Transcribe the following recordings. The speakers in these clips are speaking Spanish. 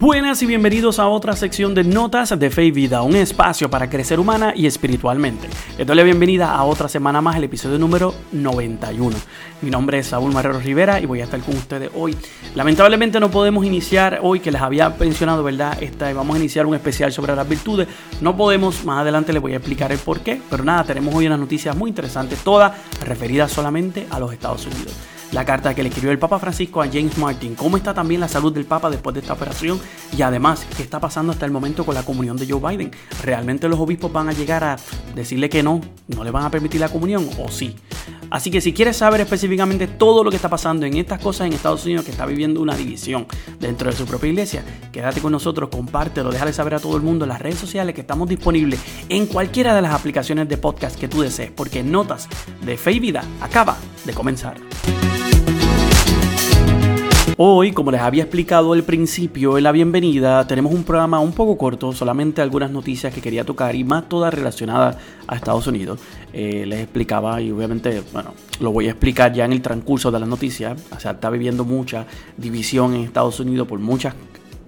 Buenas y bienvenidos a otra sección de Notas de Fe y Vida, un espacio para crecer humana y espiritualmente. Les doy la bienvenida a otra semana más, el episodio número 91. Mi nombre es Saúl Marrero Rivera y voy a estar con ustedes hoy. Lamentablemente no podemos iniciar hoy, que les había mencionado, ¿verdad? Esta, vamos a iniciar un especial sobre las virtudes. No podemos, más adelante les voy a explicar el por qué, pero nada, tenemos hoy unas noticias muy interesantes, todas referidas solamente a los Estados Unidos la carta que le escribió el Papa Francisco a James Martin, cómo está también la salud del Papa después de esta operación y además qué está pasando hasta el momento con la comunión de Joe Biden. ¿Realmente los obispos van a llegar a decirle que no, no le van a permitir la comunión o sí? Así que si quieres saber específicamente todo lo que está pasando en estas cosas en Estados Unidos, que está viviendo una división dentro de su propia iglesia, quédate con nosotros, compártelo, déjale saber a todo el mundo en las redes sociales que estamos disponibles en cualquiera de las aplicaciones de podcast que tú desees, porque Notas de Fe y Vida acaba de comenzar. Hoy, como les había explicado al principio en la bienvenida, tenemos un programa un poco corto, solamente algunas noticias que quería tocar y más todas relacionadas a Estados Unidos. Eh, les explicaba y obviamente, bueno, lo voy a explicar ya en el transcurso de las noticias. O sea, está viviendo mucha división en Estados Unidos por muchos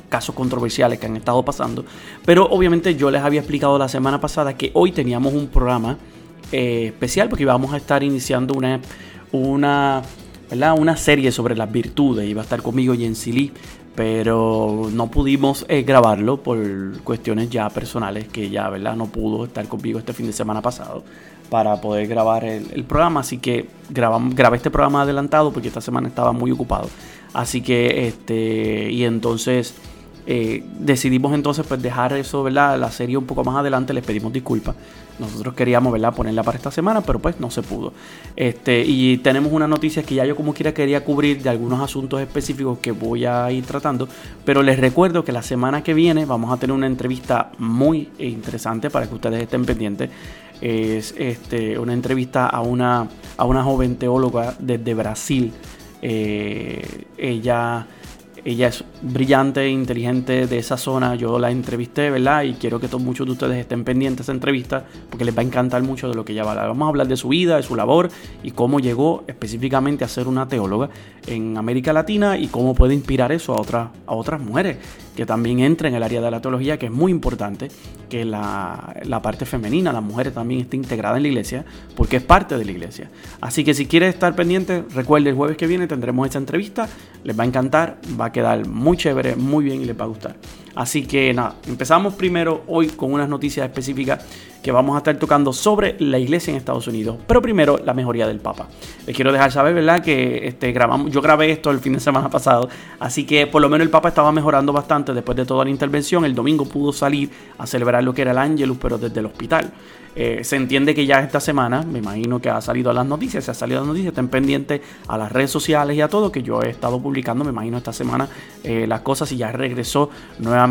casos controversiales que han estado pasando. Pero obviamente yo les había explicado la semana pasada que hoy teníamos un programa eh, especial porque íbamos a estar iniciando una, una una serie sobre las virtudes. Iba a estar conmigo Jensi pero no pudimos eh, grabarlo por cuestiones ya personales, que ya ¿verdad? no pudo estar conmigo este fin de semana pasado para poder grabar el, programa. Así que grabé este programa adelantado porque esta semana estaba muy ocupado. Así que, este, y entonces eh, decidimos entonces pues dejar eso, ¿verdad? La serie un poco más adelante, les pedimos disculpas. Nosotros queríamos. Ponerla para esta semana, pero pues no se pudo. Este, y tenemos unas noticias que ya yo como quiera quería cubrir de algunos asuntos específicos que voy a ir tratando. Pero les recuerdo que la semana que viene vamos a tener una entrevista muy interesante para que ustedes estén pendientes. Es este, una entrevista a una, a una joven teóloga desde Brasil. Eh, ella ella es brillante, inteligente de esa zona. Yo la entrevisté, ¿verdad? Y quiero que todos muchos de ustedes estén pendientes de esa entrevista porque les va a encantar mucho de lo que ella va a hablar. Vamos a hablar de su vida, de su labor y cómo llegó específicamente a ser una teóloga en América Latina y cómo puede inspirar eso a otras, a otras mujeres que también entren en el área de la teología, que es muy importante que la, la parte femenina, las mujeres también esté integrada en la iglesia porque es parte de la iglesia. Así que si quieres estar pendiente, recuerde el jueves que viene tendremos esta entrevista. Les va a encantar, va a quedar muy chévere, muy bien y les va a gustar. Así que nada, empezamos primero hoy con unas noticias específicas que vamos a estar tocando sobre la iglesia en Estados Unidos. Pero primero, la mejoría del Papa. Les quiero dejar saber, ¿verdad? Que este, grabamos, yo grabé esto el fin de semana pasado, así que por lo menos el Papa estaba mejorando bastante después de toda la intervención. El domingo pudo salir a celebrar lo que era el Ángelus, pero desde el hospital. Eh, se entiende que ya esta semana, me imagino que ha salido las noticias, se ha salido las noticias, estén pendientes a las redes sociales y a todo, que yo he estado publicando, me imagino esta semana, eh, las cosas y ya regresó nuevamente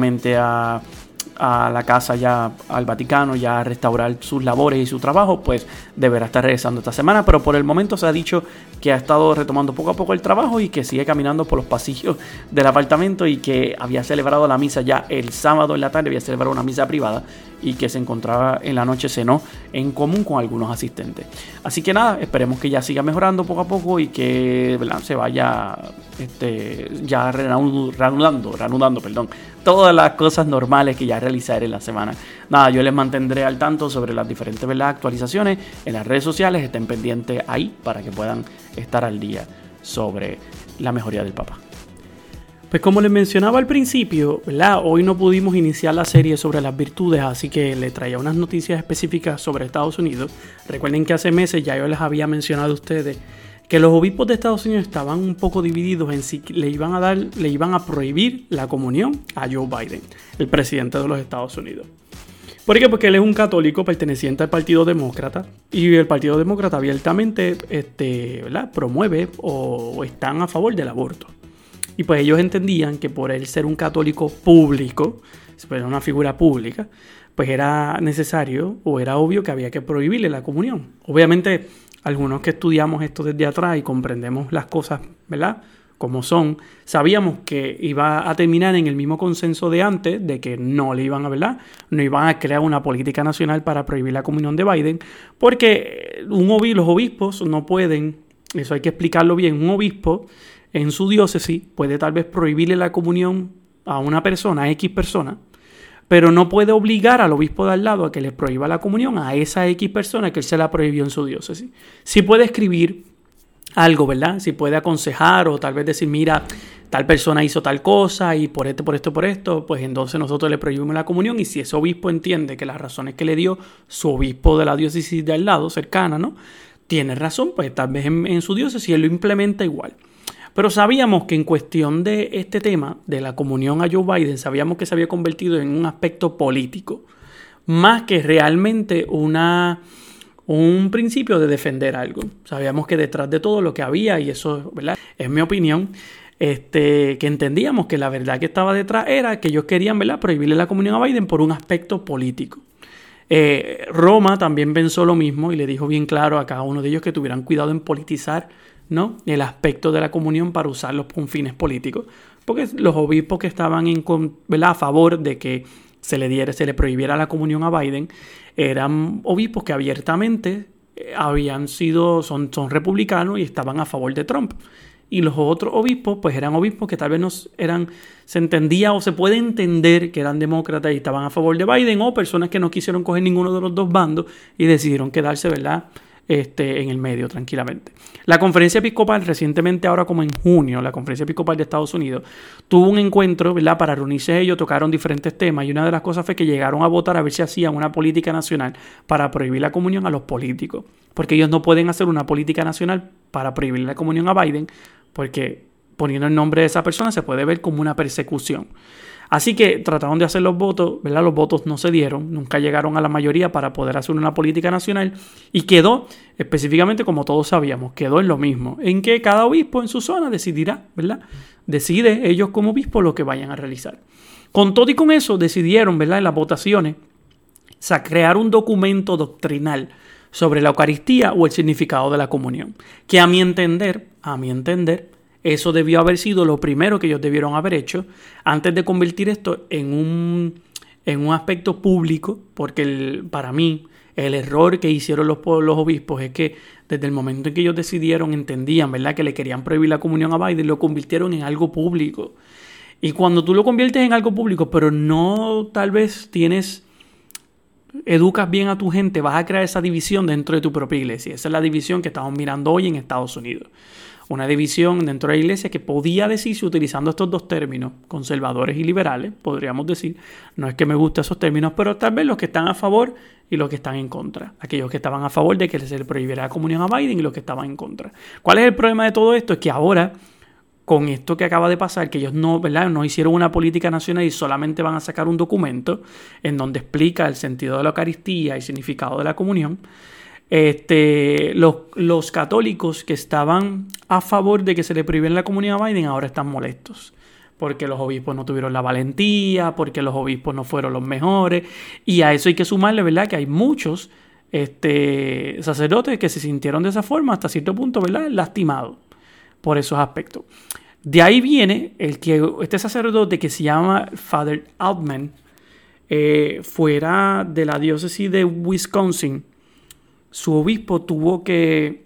a la casa ya al Vaticano, ya a restaurar sus labores y su trabajo, pues deberá estar regresando esta semana. Pero por el momento se ha dicho que ha estado retomando poco a poco el trabajo y que sigue caminando por los pasillos del apartamento y que había celebrado la misa ya el sábado en la tarde, había celebrado una misa privada y que se encontraba en la noche cenó en común con algunos asistentes. Así que nada, esperemos que ya siga mejorando poco a poco y que se vaya este, ya reanudando, reanudando, perdón, todas las cosas normales que ya realizaré en la semana. Nada, yo les mantendré al tanto sobre las diferentes actualizaciones en las redes sociales, estén pendientes ahí para que puedan estar al día sobre la mejoría del Papa. Pues como les mencionaba al principio, hoy no pudimos iniciar la serie sobre las virtudes, así que le traía unas noticias específicas sobre Estados Unidos. Recuerden que hace meses ya yo les había mencionado a ustedes que los obispos de Estados Unidos estaban un poco divididos en si le iban a dar, le iban a prohibir la comunión a Joe Biden, el presidente de los Estados Unidos. ¿Por qué? Porque él es un católico perteneciente al Partido Demócrata y el Partido Demócrata abiertamente este, promueve o están a favor del aborto. Y pues ellos entendían que por él ser un católico público, pues una figura pública, pues era necesario o era obvio que había que prohibirle la comunión. Obviamente, algunos que estudiamos esto desde atrás y comprendemos las cosas, ¿verdad? Como son, sabíamos que iba a terminar en el mismo consenso de antes, de que no le iban a, ¿verdad? No iban a crear una política nacional para prohibir la comunión de Biden, porque un los obispos no pueden, eso hay que explicarlo bien, un obispo en su diócesis puede tal vez prohibirle la comunión a una persona, a X persona, pero no puede obligar al obispo de al lado a que le prohíba la comunión a esa X persona que él se la prohibió en su diócesis. Sí puede escribir algo, ¿verdad? Si puede aconsejar o tal vez decir, mira, tal persona hizo tal cosa y por esto, por esto, por esto, pues entonces nosotros le prohibimos la comunión y si ese obispo entiende que las razones que le dio su obispo de la diócesis de al lado, cercana, ¿no? Tiene razón, pues tal vez en, su diócesis él lo implementa igual. Pero sabíamos que en cuestión de este tema, de la comunión a Joe Biden, sabíamos que se había convertido en un aspecto político, más que realmente una, un principio de defender algo. Sabíamos que detrás de todo lo que había, y eso ¿verdad? es mi opinión, este, que entendíamos que la verdad que estaba detrás era que ellos querían prohibirle la comunión a Biden por un aspecto político. Eh, Roma también pensó lo mismo y le dijo bien claro a cada uno de ellos que tuvieran cuidado en politizar ¿no? el aspecto de la comunión para usarlos con fines políticos. Porque los obispos que estaban en, a favor de que se le, diera, se le prohibiera la comunión a Biden eran obispos que abiertamente eh, habían sido, son, son republicanos y estaban a favor de Trump y los otros obispos, pues eran obispos que tal vez no eran, se entendía o se puede entender que eran demócratas y estaban a favor de Biden, o personas que no quisieron coger ninguno de los dos bandos y decidieron quedarse, ¿verdad? Este, en el medio tranquilamente. La conferencia episcopal recientemente, ahora como en junio, la conferencia episcopal de Estados Unidos, tuvo un encuentro, ¿verdad? Para reunirse ellos, tocaron diferentes temas y una de las cosas fue que llegaron a votar a ver si hacían una política nacional para prohibir la comunión a los políticos, porque ellos no pueden hacer una política nacional para prohibir la comunión a Biden, porque poniendo el nombre de esa persona se puede ver como una persecución. Así que trataron de hacer los votos, ¿verdad? Los votos no se dieron, nunca llegaron a la mayoría para poder hacer una política nacional y quedó, específicamente como todos sabíamos, quedó en lo mismo, en que cada obispo en su zona decidirá, ¿verdad? Decide ellos como obispo lo que vayan a realizar. Con todo y con eso decidieron, ¿verdad? En las votaciones, crear un documento doctrinal sobre la Eucaristía o el significado de la comunión. Que a mi entender, a mi entender, eso debió haber sido lo primero que ellos debieron haber hecho antes de convertir esto en un, en un aspecto público, porque para mí el error que hicieron los, los obispos es que desde el momento en que ellos decidieron, entendían, ¿verdad?, que le querían prohibir la comunión a Biden, lo convirtieron en algo público. Y cuando tú lo conviertes en algo público, pero no tal vez tienes educas bien a tu gente, vas a crear esa división dentro de tu propia iglesia. Esa es la división que estamos mirando hoy en Estados Unidos. Una división dentro de la iglesia que podía decirse utilizando estos dos términos, conservadores y liberales, podríamos decir. No es que me gusten esos términos, pero tal vez los que están a favor y los que están en contra. Aquellos que estaban a favor de que se le prohibiera la comunión a Biden y los que estaban en contra. ¿Cuál es el problema de todo esto? Es que ahora con esto que acaba de pasar, que ellos no, ¿verdad? no hicieron una política nacional y solamente van a sacar un documento en donde explica el sentido de la Eucaristía y significado de la comunión, este, los, los católicos que estaban a favor de que se le prohíben la comunión a Biden ahora están molestos porque los obispos no tuvieron la valentía, porque los obispos no fueron los mejores, y a eso hay que sumarle, ¿verdad? Que hay muchos este, sacerdotes que se sintieron de esa forma hasta cierto punto, ¿verdad? Lastimados por esos aspectos. De ahí viene el que este sacerdote que se llama Father Altman, eh, fuera de la diócesis de Wisconsin, su obispo tuvo que,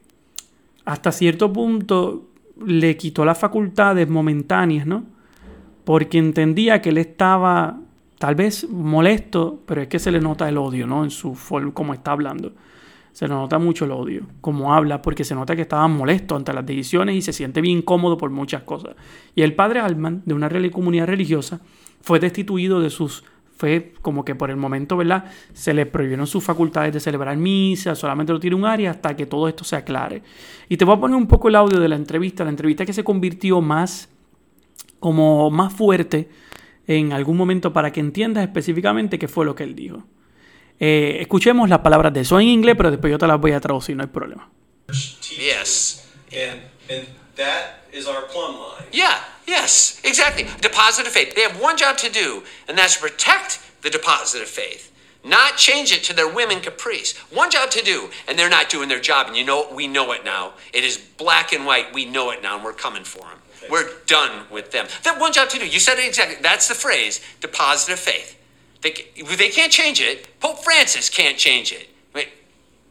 hasta cierto punto, le quitó las facultades momentáneas, ¿no? Porque entendía que él estaba tal vez molesto, pero es que se le nota el odio, ¿no? En su forma, como está hablando se nota mucho el odio, como habla, porque se nota que estaba molesto ante las decisiones y se siente bien cómodo por muchas cosas. Y el padre Altman, de una comunidad religiosa, fue destituido de sus fue como que por el momento, ¿verdad? Se le prohibieron sus facultades de celebrar misa, solamente lo tiene un área hasta que todo esto se aclare. Y te voy a poner un poco el audio de la entrevista, la entrevista que se convirtió más, como más fuerte en algún momento para que entiendas específicamente qué fue lo que él dijo. Eh, escuchemos las palabras de eso en inglés, pero después yo te las voy a traducir, no hay problema. Yes. And, and that is our plumb line. Yeah, yes, exactly. Deposit of faith. They have one job to do, and that's protect the deposit of faith. Not change it to their women caprice. One job to do, and they're not doing their job. And you know, we know it now. It is black and white. We know it now, and we're coming for them. We're done with them. That one job to do. You said it exactly. That's the phrase, deposit of faith. They, they can't change it. Pope Francis can't change it. I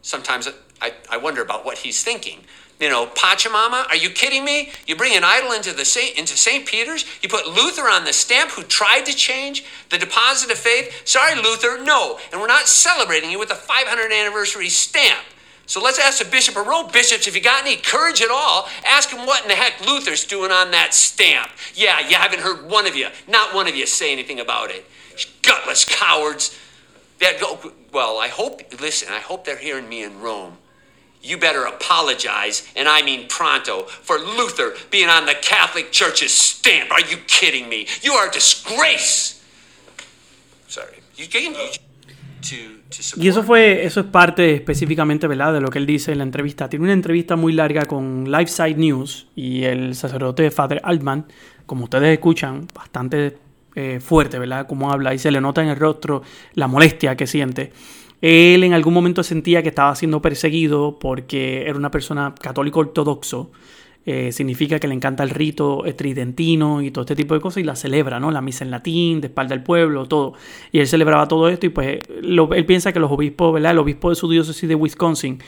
sometimes I, I wonder about what he's thinking. You know, Pachamama, are you kidding me? You bring an idol into the Saint, into St. Peter's? You put Luther on the stamp who tried to change the deposit of faith? Sorry, Luther, no. And we're not celebrating you with a 500th anniversary stamp. So let's ask the Bishop of Rome, bishops, if you got any courage at all, ask him what in the heck Luther's doing on that stamp. Yeah, you haven't heard one of you, not one of you say anything about it. Gutless cowards. That go, well, I hope, listen, I hope they're hearing me in Rome you better apologize, and I mean pronto, for Luther being on the Catholic Church's stamp. Are you kidding me? You are a disgrace. Sorry. You, you, y eso fue, eso es parte específicamente, ¿verdad? De lo que él dice en la entrevista. Tiene una entrevista muy larga con Lifeside News y el sacerdote Father Altman, como ustedes escuchan, bastante eh, fuerte, ¿verdad? Como habla y se le nota en el rostro la molestia que siente. Él en algún momento sentía que estaba siendo perseguido porque era una persona católico ortodoxo. Eh, significa que le encanta el rito tridentino y todo este tipo de cosas y la celebra, ¿no? La misa en latín, de espalda al pueblo, todo. Y él celebraba todo esto y pues él piensa que los obispos, ¿verdad? El obispo de su diócesis de Wisconsin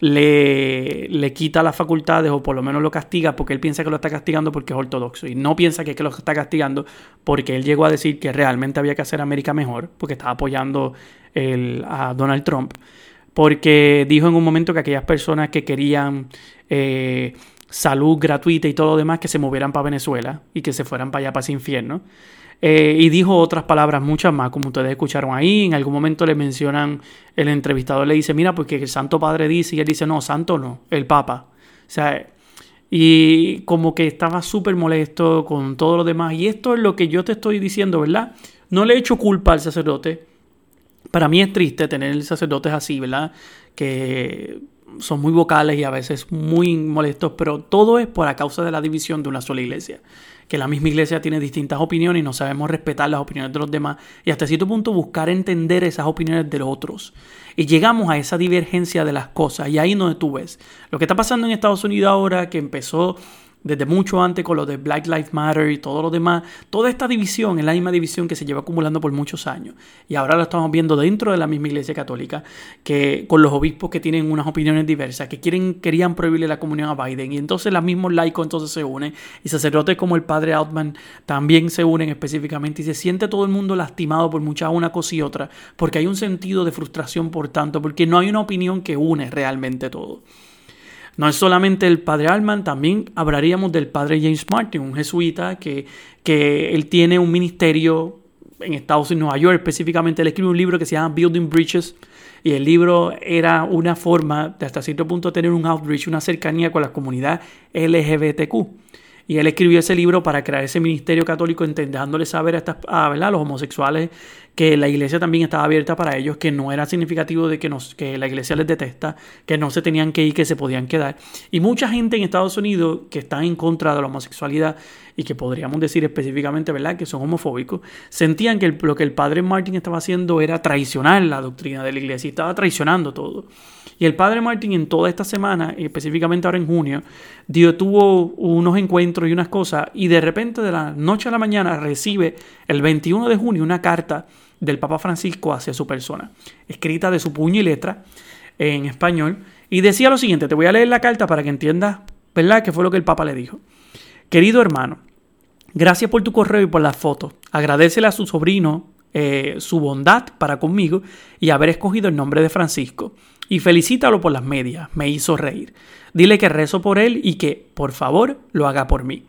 le, le quita las facultades o por lo menos lo castiga porque él piensa que lo está castigando porque es ortodoxo. Y no piensa que, es que lo está castigando porque él llegó a decir que realmente había que hacer América mejor porque estaba apoyando el, a Donald Trump. Porque dijo en un momento que aquellas personas que querían eh, salud gratuita y todo lo demás que se movieran para Venezuela y que se fueran para allá para ese infierno eh, y dijo otras palabras, muchas más, como ustedes escucharon ahí. En algún momento le mencionan, el entrevistador le dice, mira, porque el Santo Padre dice, y él dice, no, Santo no, el Papa. O sea, y como que estaba súper molesto con todo lo demás. Y esto es lo que yo te estoy diciendo, ¿verdad? No le he hecho culpa al sacerdote. Para mí es triste tener sacerdotes así, ¿verdad? Que son muy vocales y a veces muy molestos, pero todo es por la causa de la división de una sola iglesia que la misma iglesia tiene distintas opiniones y no sabemos respetar las opiniones de los demás y hasta cierto punto buscar entender esas opiniones de los otros. Y llegamos a esa divergencia de las cosas y ahí no tú ves. Lo que está pasando en Estados Unidos ahora, que empezó desde mucho antes con lo de Black Lives Matter y todo lo demás, toda esta división es la misma división que se lleva acumulando por muchos años. Y ahora lo estamos viendo dentro de la misma iglesia católica, que con los obispos que tienen unas opiniones diversas, que quieren, querían prohibirle la comunión a Biden. Y entonces los mismos laicos entonces se unen, y sacerdotes como el padre Altman también se unen específicamente, y se siente todo el mundo lastimado por mucha una cosa y otra, porque hay un sentido de frustración por tanto, porque no hay una opinión que une realmente todo. No es solamente el padre Alman, también hablaríamos del padre James Martin, un jesuita que, que él tiene un ministerio en Estados Unidos, Nueva York específicamente. Él escribe un libro que se llama Building Bridges y el libro era una forma de hasta cierto punto tener un outreach, una cercanía con la comunidad LGBTQ. Y él escribió ese libro para crear ese ministerio católico, intentándole saber a, estas, a, los homosexuales que la iglesia también estaba abierta para ellos, que no era significativo de que, nos, que la iglesia les detesta, que no se tenían que ir, que se podían quedar. Y mucha gente en Estados Unidos que está en contra de la homosexualidad y que podríamos decir específicamente, ¿verdad?, que son homofóbicos, sentían que lo que el padre Martin estaba haciendo era traicionar la doctrina de la iglesia y estaba traicionando todo. Y el padre Martin en toda esta semana, específicamente ahora en junio, dio, tuvo unos encuentros y unas cosas y de repente de la noche a la mañana recibe el 21 de junio una carta del Papa Francisco hacia su persona, escrita de su puño y letra en español, y decía lo siguiente, te voy a leer la carta para que entiendas, ¿verdad?, qué fue lo que el Papa le dijo. Querido hermano, gracias por tu correo y por las fotos. Agradecele a su sobrino eh, su bondad para conmigo y haber escogido el nombre de Francisco. Y felicítalo por las medias, me hizo reír. Dile que rezo por él y que, por favor, lo haga por mí.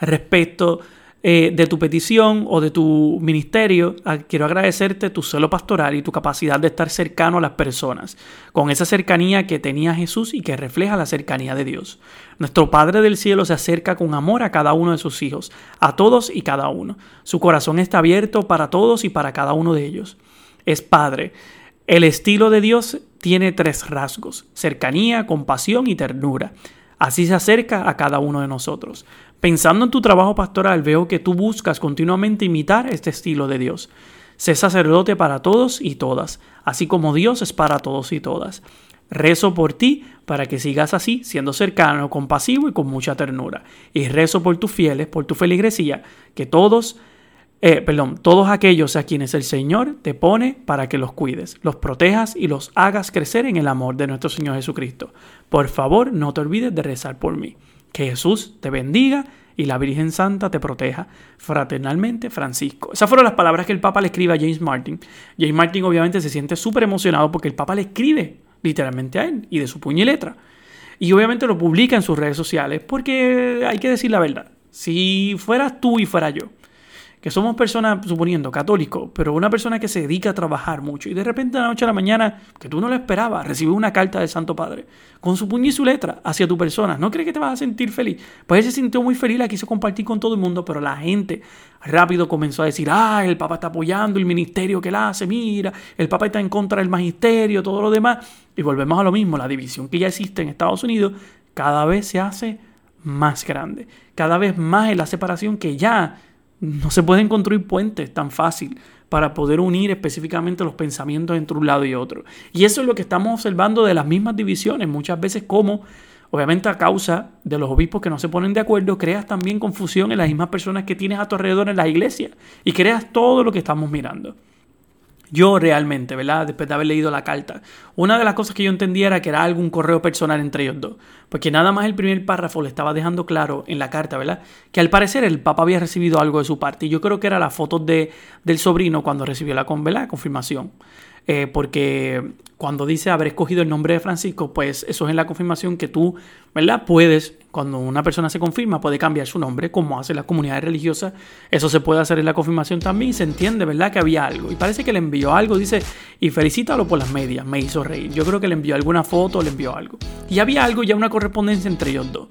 Respecto eh, de tu petición o de tu ministerio, ah, quiero agradecerte tu celo pastoral y tu capacidad de estar cercano a las personas, con esa cercanía que tenía Jesús y que refleja la cercanía de Dios. Nuestro Padre del Cielo se acerca con amor a cada uno de sus hijos, a todos y cada uno. Su corazón está abierto para todos y para cada uno de ellos. Es Padre. El estilo de Dios tiene tres rasgos, cercanía, compasión y ternura. Así se acerca a cada uno de nosotros. Pensando en tu trabajo pastoral, veo que tú buscas continuamente imitar este estilo de Dios. Sé sacerdote para todos y todas, así como Dios es para todos y todas. Rezo por ti para que sigas así, siendo cercano, compasivo y con mucha ternura. Y rezo por tus fieles, por tu feligresía, que todos eh, perdón, todos aquellos a quienes el Señor te pone para que los cuides, los protejas y los hagas crecer en el amor de nuestro Señor Jesucristo. Por favor, no te olvides de rezar por mí. Que Jesús te bendiga y la Virgen Santa te proteja. Fraternalmente, Francisco. Esas fueron las palabras que el Papa le escribe a James Martin. James Martin obviamente se siente súper emocionado porque el Papa le escribe literalmente a él y de su puño y letra. Y obviamente lo publica en sus redes sociales porque hay que decir la verdad. Si fueras tú y fuera yo, que somos personas, suponiendo, católicos, pero una persona que se dedica a trabajar mucho y de repente de la noche a la mañana, que tú no lo esperabas, recibe una carta del Santo Padre con su puño y su letra hacia tu persona, ¿no crees que te vas a sentir feliz? Pues él se sintió muy feliz, la quiso compartir con todo el mundo, pero la gente rápido comenzó a decir, ah, el Papa está apoyando el ministerio que él hace, mira, el Papa está en contra del magisterio, todo lo demás. Y volvemos a lo mismo, la división que ya existe en Estados Unidos cada vez se hace más grande, cada vez más es la separación que ya no se pueden construir puentes tan fácil para poder unir específicamente los pensamientos entre un lado y otro. Y eso es lo que estamos observando de las mismas divisiones, muchas veces como, obviamente a causa de los obispos que no se ponen de acuerdo, creas también confusión en las mismas personas que tienes a tu alrededor en la iglesia y creas todo lo que estamos mirando. Yo realmente, ¿verdad? Después de haber leído la carta, una de las cosas que yo entendía era que era algún correo personal entre ellos dos. Porque nada más el primer párrafo le estaba dejando claro en la carta, ¿verdad? Que al parecer el Papa había recibido algo de su parte. Y yo creo que era la foto de, del sobrino cuando recibió la, la confirmación. Eh, porque cuando dice haber escogido el nombre de Francisco, pues eso es en la confirmación que tú, ¿verdad? Puedes, cuando una persona se confirma, puede cambiar su nombre, como hacen las comunidades religiosas. Eso se puede hacer en la confirmación también se entiende, ¿verdad? Que había algo. Y parece que le envió algo, dice, y felicítalo por las medias, me hizo reír. Yo creo que le envió alguna foto, le envió algo. Y había algo, ya una correspondencia entre ellos dos.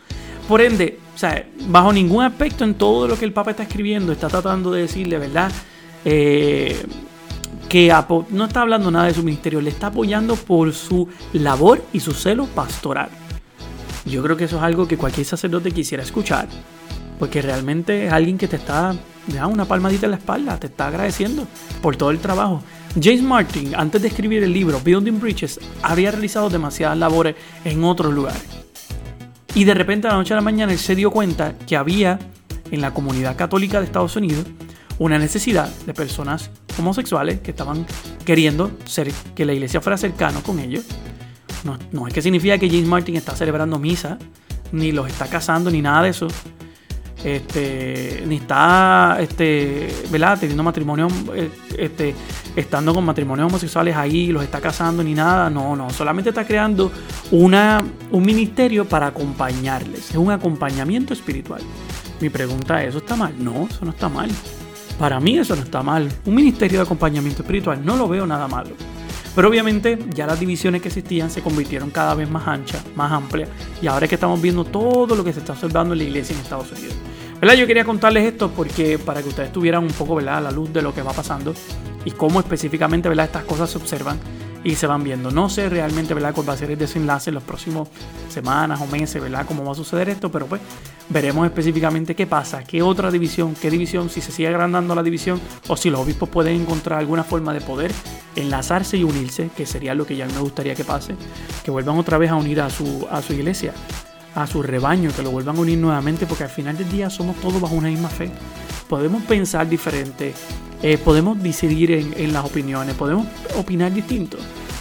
Por ende, o sea, bajo ningún aspecto en todo lo que el Papa está escribiendo, está tratando de decirle, ¿verdad? Eh, que no está hablando nada de su ministerio, le está apoyando por su labor y su celo pastoral. Yo creo que eso es algo que cualquier sacerdote quisiera escuchar, porque realmente es alguien que te está da una palmadita en la espalda, te está agradeciendo por todo el trabajo. James Martin, antes de escribir el libro Building Bridges, había realizado demasiadas labores en otros lugares. Y de repente a la noche a la mañana él se dio cuenta que había en la comunidad católica de Estados Unidos una necesidad de personas homosexuales que estaban queriendo ser, que la iglesia fuera cercano con ellos. No, no es que significa que James Martin está celebrando misa, ni los está casando, ni nada de eso. Este, ni está este, ¿verdad? teniendo matrimonio, eh, este, estando con matrimonios homosexuales ahí, los está casando, ni nada. No, no, solamente está creando una, un ministerio para acompañarles. Es un acompañamiento espiritual. Mi pregunta es, ¿eso está mal? No, eso no está mal. Para mí eso no está mal. Un ministerio de acompañamiento espiritual no lo veo nada malo. Pero obviamente ya las divisiones que existían se convirtieron cada vez más anchas, más amplias. Y ahora es que estamos viendo todo lo que se está observando en la iglesia en Estados Unidos. ¿Verdad? Yo quería contarles esto porque para que ustedes tuvieran un poco ¿verdad? a la luz de lo que va pasando y cómo específicamente ¿verdad? estas cosas se observan y se van viendo. No sé realmente, ¿verdad?, cuál va a ser el desenlace en los próximos semanas o meses, ¿verdad?, cómo va a suceder esto, pero pues veremos específicamente qué pasa, qué otra división, qué división, si se sigue agrandando la división o si los obispos pueden encontrar alguna forma de poder enlazarse y unirse, que sería lo que ya me gustaría que pase, que vuelvan otra vez a unir a su, a su iglesia a su rebaño, que lo vuelvan a unir nuevamente, porque al final del día somos todos bajo una misma fe. Podemos pensar diferente, eh, podemos decidir en, las opiniones, podemos opinar distinto,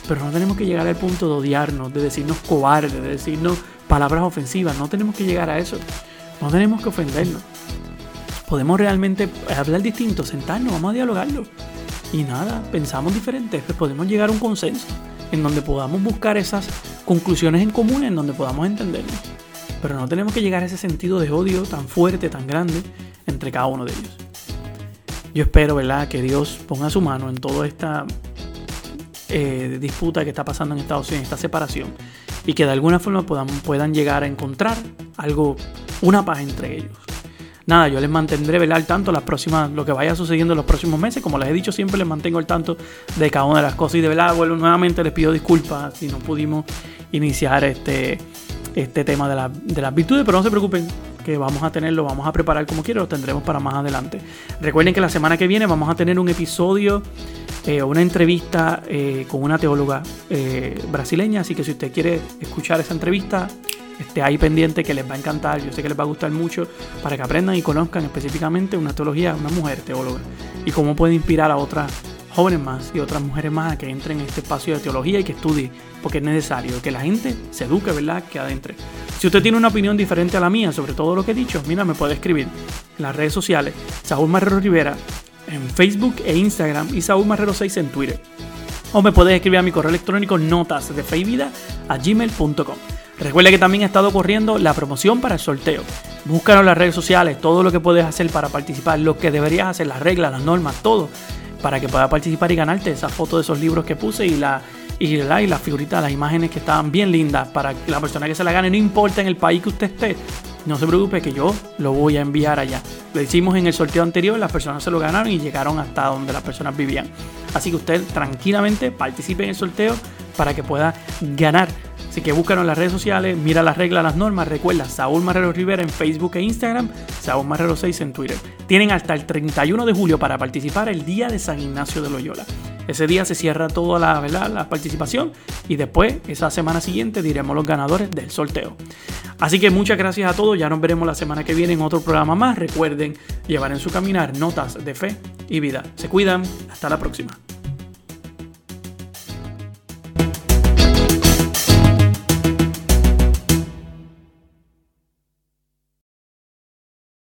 pero no tenemos que llegar al punto de odiarnos, de decirnos cobardes, de decirnos palabras ofensivas, no tenemos que llegar a eso, no tenemos que ofendernos. Podemos realmente hablar distinto, sentarnos, vamos a dialogarlo. Y nada, pensamos diferente, pues podemos llegar a un consenso en donde podamos buscar esas conclusiones en común, en donde podamos entendernos. Pero no tenemos que llegar a ese sentido de odio tan fuerte, tan grande entre cada uno de ellos. Yo espero, ¿verdad?, que Dios ponga su mano en toda esta eh, disputa que está pasando en Estados Unidos, esta separación, y que de alguna forma puedan, puedan llegar a encontrar algo, una paz entre ellos. Nada, yo les mantendré ¿verdad? al tanto las próximas, lo que vaya sucediendo en los próximos meses. Como les he dicho, siempre les mantengo al tanto de cada una de las cosas. Y de verdad, bueno, nuevamente les pido disculpas si no pudimos iniciar este, este tema de, la, las virtudes, pero no se preocupen, que vamos a tener, lo vamos a preparar como quiero, lo tendremos para más adelante. Recuerden que la semana que viene vamos a tener un episodio, eh, una entrevista eh, con una teóloga eh, brasileña, así que si usted quiere escuchar esa entrevista, esté ahí pendiente que les va a encantar, yo sé que les va a gustar mucho, para que aprendan y conozcan específicamente una teología, una mujer teóloga, y cómo puede inspirar a otras jóvenes más y otras mujeres más a que entren en este espacio de teología y que estudien, porque es necesario que la gente se eduque, ¿verdad? Que adentre. Si usted tiene una opinión diferente a la mía sobre todo lo que he dicho, mira, me puede escribir en las redes sociales, Saúl Marrero Rivera, en Facebook e Instagram y Saúl Marrero 6 en Twitter. O me puedes escribir a mi correo electrónico notas de. Recuerda que también ha estado corriendo la promoción para el sorteo. Búscalo en las redes sociales, todo lo que puedes hacer para participar, lo que deberías hacer, las reglas, las normas, todo para que pueda participar y ganarte esa foto de esos libros que puse y la y, y las figuritas, las imágenes que estaban bien lindas para que la persona que se la gane, no importa en el país que usted esté, no se preocupe que yo lo voy a enviar allá. Lo hicimos en el sorteo anterior, las personas se lo ganaron y llegaron hasta donde las personas vivían. Así que usted tranquilamente participe en el sorteo para que pueda ganar Así que búscanos en las redes sociales, mira las reglas, las normas. Recuerda, Saúl Marrero Rivera en Facebook e Instagram, Saúl Marrero 6 en Twitter. Tienen hasta el 31 de julio para participar el día de San Ignacio de Loyola. Ese día se cierra toda la, la participación y después, esa semana siguiente, diremos los ganadores del sorteo. Así que muchas gracias a todos. Ya nos veremos la semana que viene en otro programa más. Recuerden llevar en su caminar notas de fe y vida. Se cuidan. Hasta la próxima.